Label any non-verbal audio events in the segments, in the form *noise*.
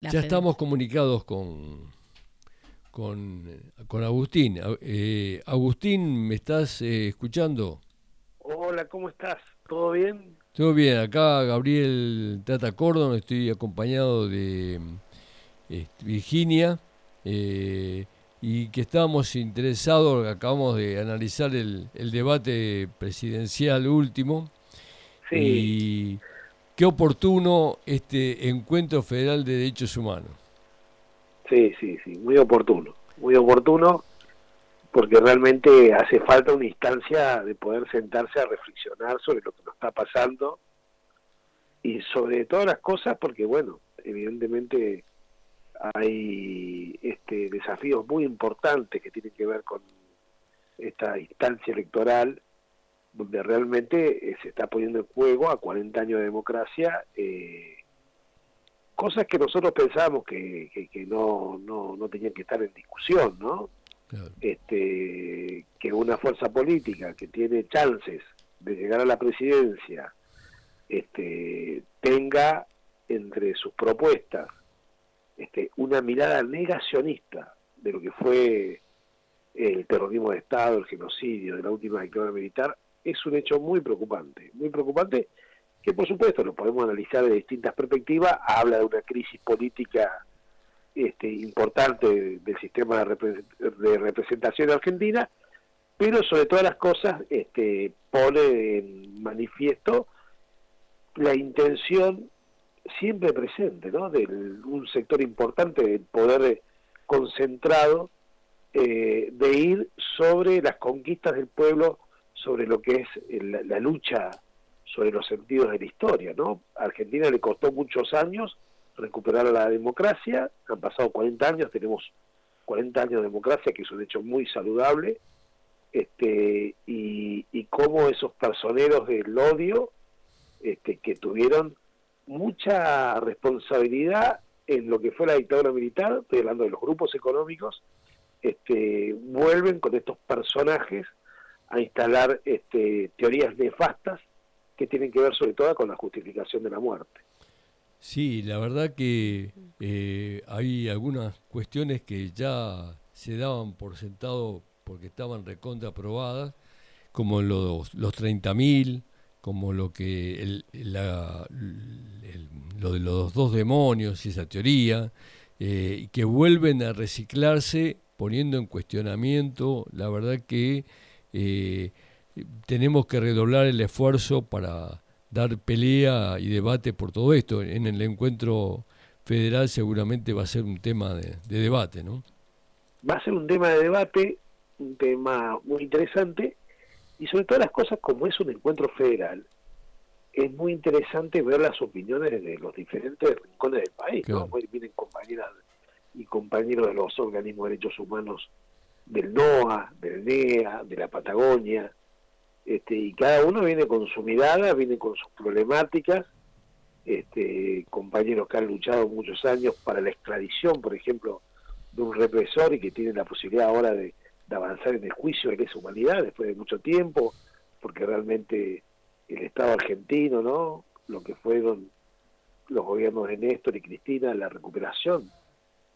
ya estamos comunicados con, con, con Agustín. Eh, Agustín, ¿me estás eh, escuchando? Hola, ¿cómo estás? ¿Todo bien? Todo bien, acá Gabriel Tata Cordon, estoy acompañado de Virginia eh, y que estábamos interesados, acabamos de analizar el, el debate presidencial último. Sí. Y qué oportuno este encuentro federal de derechos humanos. Sí, sí, sí, muy oportuno, muy oportuno, porque realmente hace falta una instancia de poder sentarse a reflexionar sobre lo que nos está pasando y sobre todas las cosas, porque bueno, evidentemente hay este desafíos muy importantes que tienen que ver con esta instancia electoral donde realmente eh, se está poniendo en juego a 40 años de democracia eh, cosas que nosotros pensábamos que, que, no, no, no, tenían que estar en discusión, ¿no? Este, que una fuerza política que tiene chances de llegar a la presidencia este, tenga entre sus propuestas este, una mirada negacionista de lo que fue el terrorismo de Estado, el genocidio de la última dictadura militar, es un hecho muy preocupante, muy preocupante que por supuesto lo podemos analizar de distintas perspectivas, habla de una crisis política este, importante del sistema de, representación argentina, pero sobre todas las cosas este, pone en manifiesto la intención siempre presente ¿no? de un sector importante del poder concentrado eh, de ir sobre las conquistas del pueblo sobre lo que es la, lucha sobre los sentidos de la historia, ¿no? A Argentina le costó muchos años recuperar la democracia, han pasado 40 años, tenemos 40 años de democracia, que es un hecho muy saludable, este, y, y cómo esos personeros del odio, este, que tuvieron mucha responsabilidad en lo que fue la dictadura militar, estoy hablando de los grupos económicos, este, vuelven con estos personajes a instalar este, teorías nefastas que tienen que ver sobre todo con la justificación de la muerte. Sí, la verdad que eh, hay algunas cuestiones que ya se daban por sentado porque estaban recontra aprobadas, como los, los 30.000, como lo que lo de los dos demonios y esa teoría, eh, que vuelven a reciclarse poniendo en cuestionamiento, la verdad que eh, tenemos que redoblar el esfuerzo para dar pelea y debate por todo esto. En el encuentro federal seguramente va a ser un tema de, debate, ¿no? Va a ser un tema de debate, un tema muy interesante, y sobre todas las cosas, como es un encuentro federal, es muy interesante ver las opiniones de los diferentes rincones del país, ¿no? Vienen compañeras y compañeros de los organismos de derechos humanos del NOA, del NEA, de la Patagonia, este, y cada uno viene con su mirada, viene con sus problemáticas, este, compañeros que han luchado muchos años para la extradición, por ejemplo, de un represor y que tienen la posibilidad ahora de, avanzar en el juicio de lesa humanidad después de mucho tiempo, porque realmente el Estado argentino, ¿no? Lo que fueron los gobiernos de Néstor y Cristina, la recuperación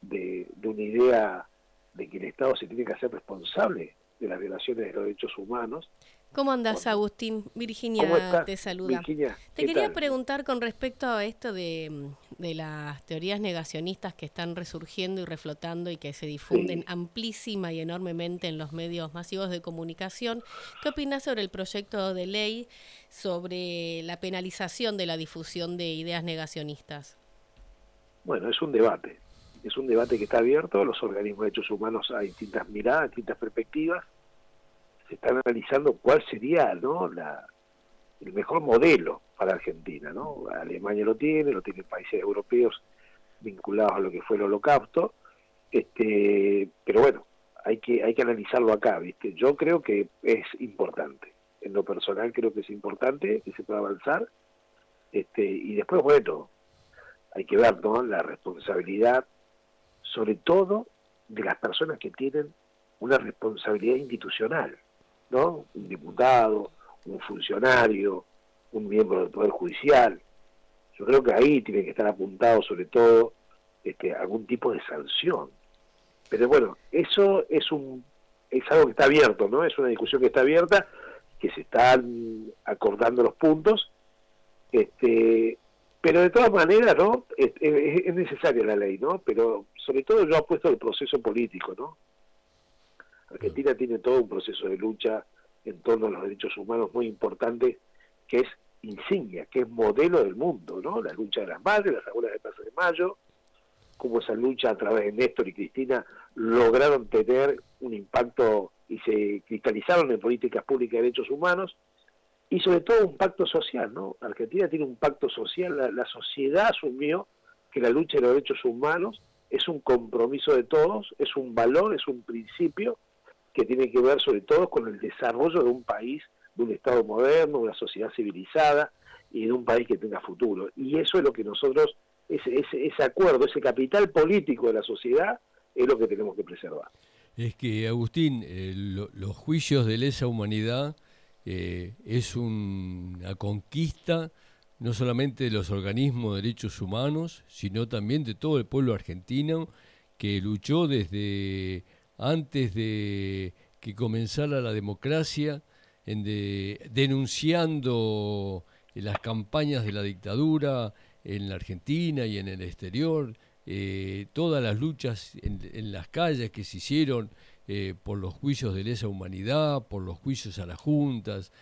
de, de una idea de que el Estado se tiene que hacer responsable de las violaciones de los derechos humanos. ¿Cómo andas, Agustín? Virginia te saluda. te quería preguntar con respecto a esto de, las teorías negacionistas que están resurgiendo y reflotando y que se difunden amplísima y enormemente en los medios masivos de comunicación. ¿Qué opinas sobre el proyecto de ley sobre la penalización de la difusión de ideas negacionistas? Bueno, es un debate es un debate que está abierto, los organismos de derechos humanos hay distintas miradas, distintas perspectivas, se está analizando cuál sería ¿no? la, el mejor modelo para Argentina. ¿no? Alemania lo tiene, lo tienen países europeos vinculados a lo que fue el holocausto, este, pero bueno, hay que, hay que analizarlo acá, ¿viste? Yo creo que es importante, en lo personal creo que es importante que se pueda avanzar, este, y después, bueno, hay que ver ¿no? la responsabilidad sobre todo de las personas que tienen una responsabilidad institucional, ¿no? Un diputado, un funcionario, un miembro del Poder Judicial. Yo creo que ahí tiene que estar apuntado sobre todo este, algún tipo de sanción. Pero bueno, eso es un es algo que está abierto, ¿no? Es una discusión que está abierta, que se están acordando los puntos, este, pero de todas maneras, ¿no? Es, es, necesaria la ley, ¿no? Pero sobre todo yo apuesto al proceso político, ¿no? Argentina tiene todo un proceso de lucha en torno a los derechos humanos muy importante, que es insignia, que es modelo del mundo, ¿no? La lucha de las madres, las abuelas de Plaza de Mayo, cómo esa lucha a través de Néstor y Cristina lograron tener un impacto y se cristalizaron en políticas públicas de derechos humanos y sobre todo un pacto social, ¿no? Argentina tiene un pacto social, la, sociedad asumió que la lucha de los derechos humanos es un compromiso de todos, es un valor, es un principio que tiene que ver sobre todo con el desarrollo de un país, de un Estado moderno, de una sociedad civilizada y de un país que tenga futuro. Y eso es lo que nosotros, ese, ese, ese acuerdo, ese capital político de la sociedad, es lo que tenemos que preservar. Es que, Agustín, eh, los juicios de lesa humanidad eh, es una conquista no solamente de los organismos de derechos humanos, sino también de todo el pueblo argentino que luchó desde antes de que comenzara la democracia, en denunciando las campañas de la dictadura en la Argentina y en el exterior, eh, todas las luchas en, las calles que se hicieron eh, por los juicios de lesa humanidad, por los juicios a las juntas,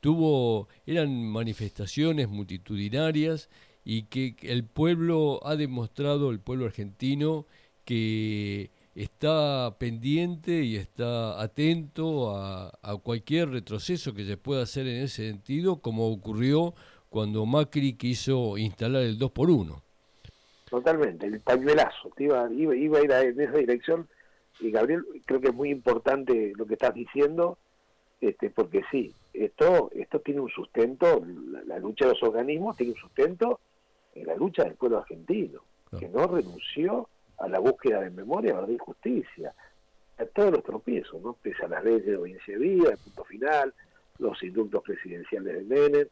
tuvo, eran manifestaciones multitudinarias y que el pueblo ha demostrado, el pueblo argentino, que está pendiente y está atento a, cualquier retroceso que se pueda hacer en ese sentido, como ocurrió cuando Macri quiso instalar el 2 por 1 Totalmente, el pañuelazo, iba, iba, iba a ir en esa dirección y Gabriel, creo que es muy importante lo que estás diciendo, este, porque sí, esto, esto tiene un sustento, la, lucha de los organismos tiene un sustento en la lucha del pueblo argentino, que no renunció a la búsqueda de memoria, verdad y justicia, a todos los tropiezos, ¿no? pese a las leyes de obediencia de vida, el punto final, los indultos presidenciales de Menem,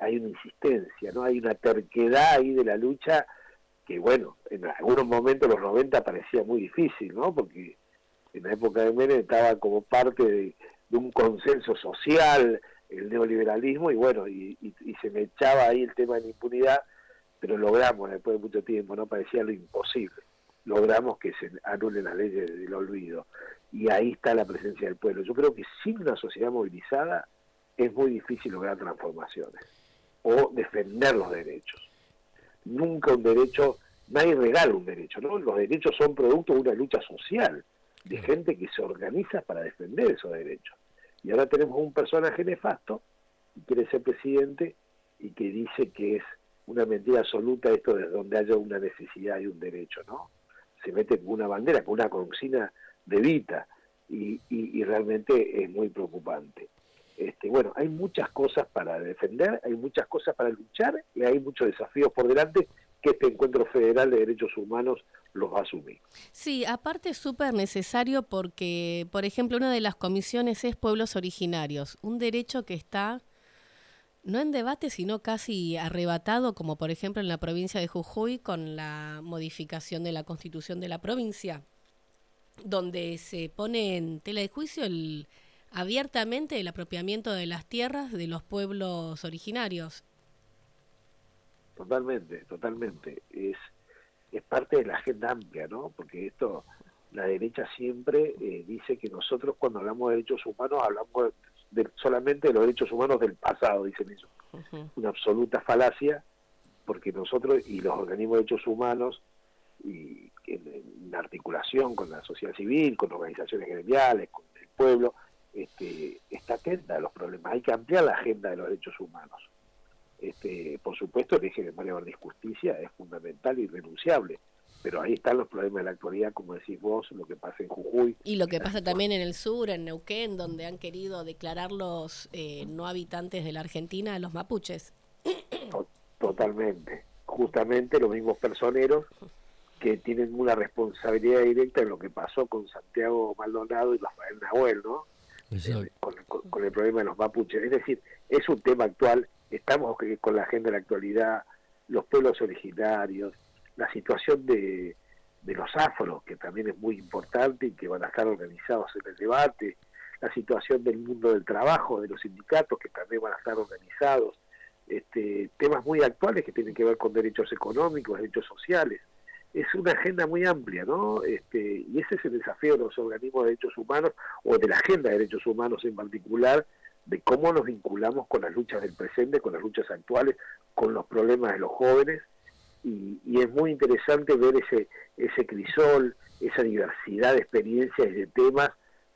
hay una insistencia, no hay una terquedad ahí de la lucha que bueno, en algunos momentos los 90 parecía muy difícil, ¿no? Porque en la época de Menem estaba como parte de, un consenso social el neoliberalismo y bueno, y, y, se me echaba ahí el tema de la impunidad, pero logramos después de mucho tiempo, ¿no? Parecía lo imposible logramos que se anulen las leyes del olvido. Y ahí está la presencia del pueblo. Yo creo que sin una sociedad movilizada es muy difícil lograr transformaciones o defender los derechos. Nunca un derecho, nadie regala un derecho, ¿no? Los derechos son producto de una lucha social, de gente que se organiza para defender esos derechos. Y ahora tenemos un personaje nefasto que quiere ser presidente y que dice que es una mentira absoluta esto de donde haya una necesidad y un derecho, ¿no? se mete con una bandera, con una consigna de Vita, y, y, realmente es muy preocupante. Este, bueno, hay muchas cosas para defender, hay muchas cosas para luchar y hay muchos desafíos por delante que este encuentro federal de derechos humanos los va a asumir. Sí, aparte es súper necesario porque, por ejemplo, una de las comisiones es pueblos originarios, un derecho que está no en debate, sino casi arrebatado, como por ejemplo en la provincia de Jujuy con la modificación de la constitución de la provincia, donde se pone en tela de juicio el, abiertamente el apropiamiento de las tierras de los pueblos originarios. Totalmente, totalmente. Es, es parte de la agenda amplia, ¿no? Porque esto, la derecha siempre eh, dice que nosotros cuando hablamos de derechos humanos hablamos solamente de los derechos humanos del pasado, dicen ellos. Una absoluta falacia, porque nosotros y los organismos de derechos humanos, y en, articulación con la sociedad civil, con organizaciones gremiales, con el pueblo, este, está atenta a los problemas. Hay que ampliar la agenda de los derechos humanos. Este, por supuesto, el eje de María de Justicia es fundamental y irrenunciable pero ahí están los problemas de la actualidad, como decís vos, lo que pasa en Jujuy. Y lo que pasa *laughs* también en el sur, en Neuquén, donde han querido declarar los eh, no habitantes de la Argentina los mapuches. Totalmente. Justamente los mismos personeros que tienen una responsabilidad directa en lo que pasó con Santiago Maldonado y Rafael Nahuel, ¿no? Eh, con, con, el problema de los mapuches. Es decir, es un tema actual, estamos con la agenda de la actualidad, los pueblos originarios, la situación de, los afros, que también es muy importante y que van a estar organizados en el debate, la situación del mundo del trabajo, de los sindicatos, que también van a estar organizados, este, temas muy actuales que tienen que ver con derechos económicos, derechos sociales. Es una agenda muy amplia, ¿no? Este, y ese es el desafío de los organismos de derechos humanos, o de la agenda de derechos humanos en particular, de cómo nos vinculamos con las luchas del presente, con las luchas actuales, con los problemas de los jóvenes, y, es muy interesante ver ese, ese crisol, esa diversidad de experiencias y de temas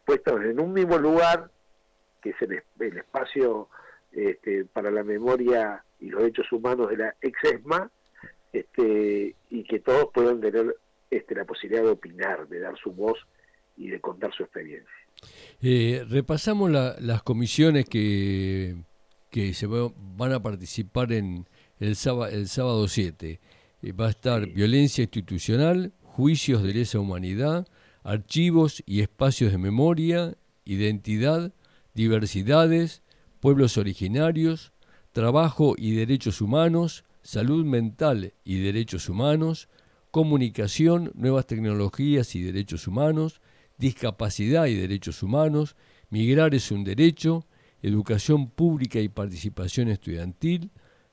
puestos en un mismo lugar, que es el, espacio este, para la memoria y los derechos humanos de la ex-ESMA, este, y que todos puedan tener este, la posibilidad de opinar, de dar su voz y de contar su experiencia. Eh, repasamos las comisiones que, que se van a participar en el sábado, el sábado 7. Eh, va a estar violencia institucional, juicios de lesa humanidad, archivos y espacios de memoria, identidad, diversidades, pueblos originarios, trabajo y derechos humanos, salud mental y derechos humanos, comunicación, nuevas tecnologías y derechos humanos, discapacidad y derechos humanos, migrar es un derecho, educación pública y participación estudiantil,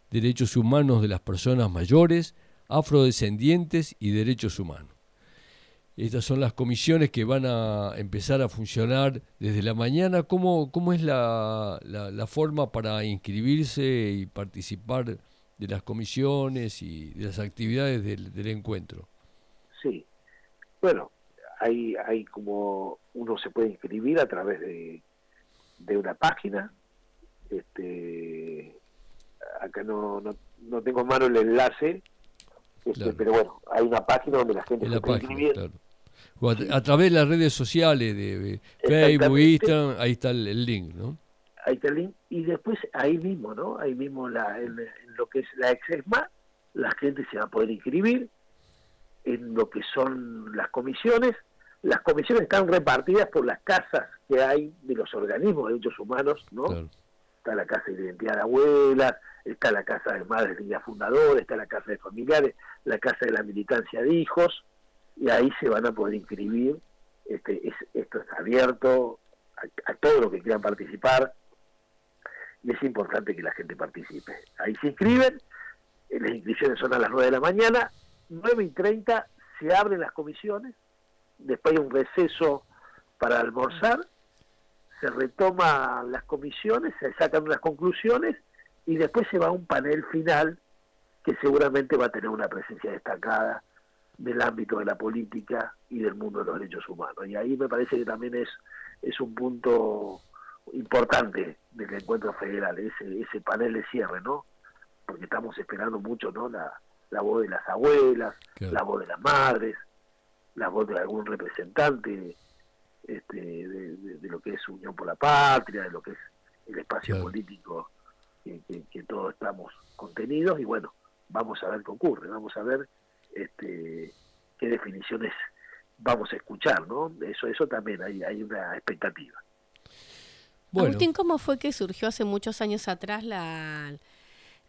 derechos humanos de las personas mayores, afrodescendientes y derechos humanos. Estas son las comisiones que van a empezar a funcionar desde la mañana. ¿Cómo, cómo es la, la, forma para inscribirse y participar de las comisiones y de las actividades del, del encuentro? Sí, bueno, hay, hay como uno se puede inscribir a través de, de una página. Este, acá no, no, no tengo en mano el enlace, este, pero bueno, hay una página donde la gente se puede inscribir a, través de las redes sociales de Facebook, Instagram, ahí está el, link, ¿no? Ahí está el link. Y después ahí mismo, ¿no? Ahí mismo la, en, lo que es la Exesma, la gente se va a poder inscribir en lo que son las comisiones. Las comisiones están repartidas por las casas que hay de los organismos de derechos humanos, ¿no? Está la casa de identidad de abuelas, está la casa de madres de fundadores, está la casa de familiares, la casa de la militancia de hijos, y ahí se van a poder inscribir. Este, esto está abierto a, todos los que quieran participar y es importante que la gente participe. Ahí se inscriben, eh, las inscripciones son a las 9 de la mañana, 9 y 30 se abren las comisiones, después hay un receso para almorzar, se retoman las comisiones, se sacan unas conclusiones y después se va a un panel final que seguramente va a tener una presencia destacada del ámbito de la política y del mundo de los derechos humanos. Y ahí me parece que también es, es un punto importante del encuentro federal, ese, ese panel de cierre, ¿no? Porque estamos esperando mucho, ¿no? La, la voz de las abuelas, la voz de las madres, la voz de algún representante este, de, lo que es Unión por la Patria, de lo que es el espacio político que, que todos estamos contenidos y bueno, vamos a ver qué ocurre, vamos a ver este, qué definiciones vamos a escuchar, ¿no? Eso, eso también hay, hay una expectativa. Agustín, ¿cómo fue que surgió hace muchos años atrás la,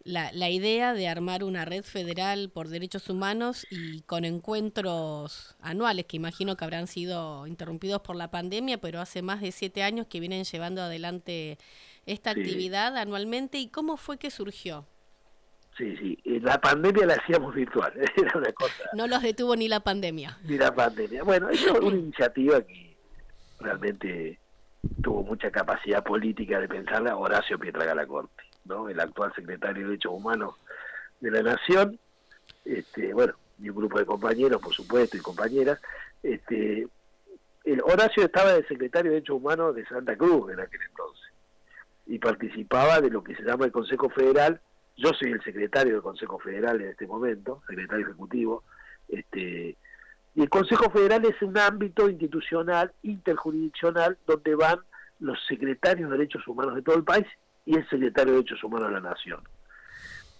la, la, idea de armar una red federal por derechos humanos y con encuentros anuales, que imagino que habrán sido interrumpidos por la pandemia, pero hace más de siete años que vienen llevando adelante esta actividad anualmente? ¿Y cómo fue que surgió? Sí, sí. La pandemia la hacíamos virtual, *laughs* era una cosa. No los detuvo ni la pandemia. Ni la pandemia. Bueno, es una iniciativa que realmente tuvo mucha capacidad política de pensarla Horacio Pietragalacorte, El actual secretario de Derechos Humanos de la Nación, este, bueno, y un grupo de compañeros, por supuesto, y compañeras. Este, el Horacio estaba de secretario de Derechos Humanos de Santa Cruz en aquel entonces y participaba de lo que se llama el Consejo Federal yo soy el secretario del Consejo Federal en este momento, secretario ejecutivo, este, y el Consejo Federal es un ámbito institucional, interjurisdiccional, donde van los secretarios de derechos humanos de todo el país y el secretario de derechos humanos de la nación.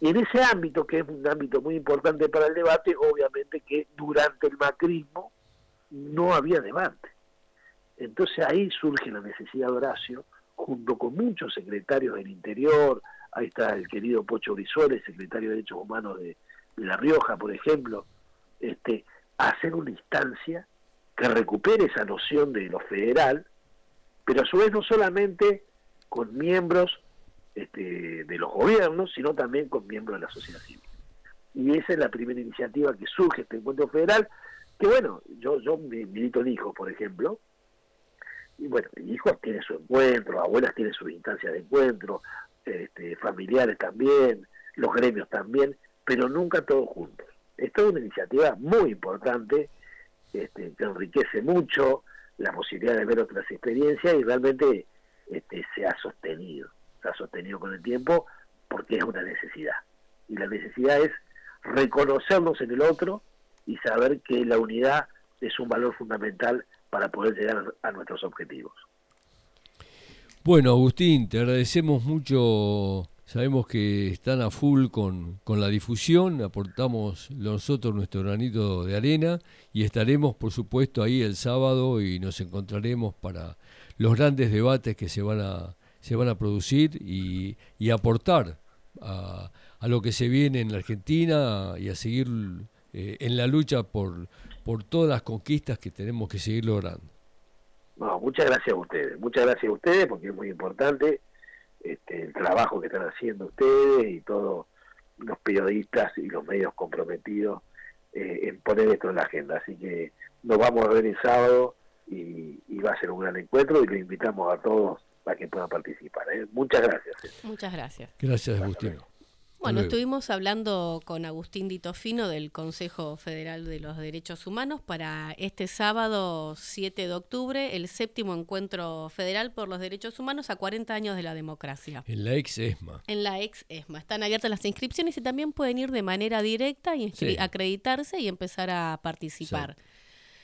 Y en ese ámbito, que es un ámbito muy importante para el debate, obviamente que durante el macrismo no había debate. Entonces ahí surge la necesidad de Horacio, junto con muchos secretarios del interior, ahí está el querido Pocho Brizuela, secretario de Derechos Humanos de, La Rioja, por ejemplo, este, hacer una instancia que recupere esa noción de lo federal, pero a su vez no solamente con miembros este, de los gobiernos, sino también con miembros de la sociedad civil. Y esa es la primera iniciativa que surge este encuentro federal, que bueno, yo, yo milito en hijos, por ejemplo, y bueno, hijos tiene su encuentro, abuelas tienen su instancia de encuentro, este, familiares también, los gremios también, pero nunca todos juntos. Esta es una iniciativa muy importante, este, que enriquece mucho la posibilidad de ver otras experiencias y realmente este, se ha sostenido, sostenido con el tiempo porque es una necesidad. Y la necesidad es reconocernos en el otro y saber que la unidad es un valor fundamental para poder llegar a nuestros objetivos. Bueno, Agustín, te agradecemos mucho. Sabemos que están a full con, con la difusión, aportamos nosotros nuestro granito de arena y estaremos, por supuesto, ahí el sábado y nos encontraremos para los grandes debates que se van a, se van a producir y, y aportar a, a, lo que se viene en la Argentina y a seguir eh, en la lucha por, por todas las conquistas que tenemos que seguir logrando. No, muchas gracias a ustedes, muchas gracias a ustedes porque es muy importante este, el trabajo que están haciendo ustedes y todos los periodistas y los medios comprometidos eh, en poner esto en la agenda. Así que nos vamos a ver el sábado y, va a ser un gran encuentro y lo invitamos a todos para que puedan participar. ¿eh? Muchas gracias. Muchas gracias. Gracias, Agustín. Bueno, estuvimos hablando con Agustín Ditofino del Consejo Federal de los Derechos Humanos para este sábado 7 de octubre, el séptimo encuentro federal por los derechos humanos a 40 años de la democracia. En la ex ESMA. En la ex ESMA. Están abiertas las inscripciones y también pueden ir de manera directa y acreditarse y empezar a participar.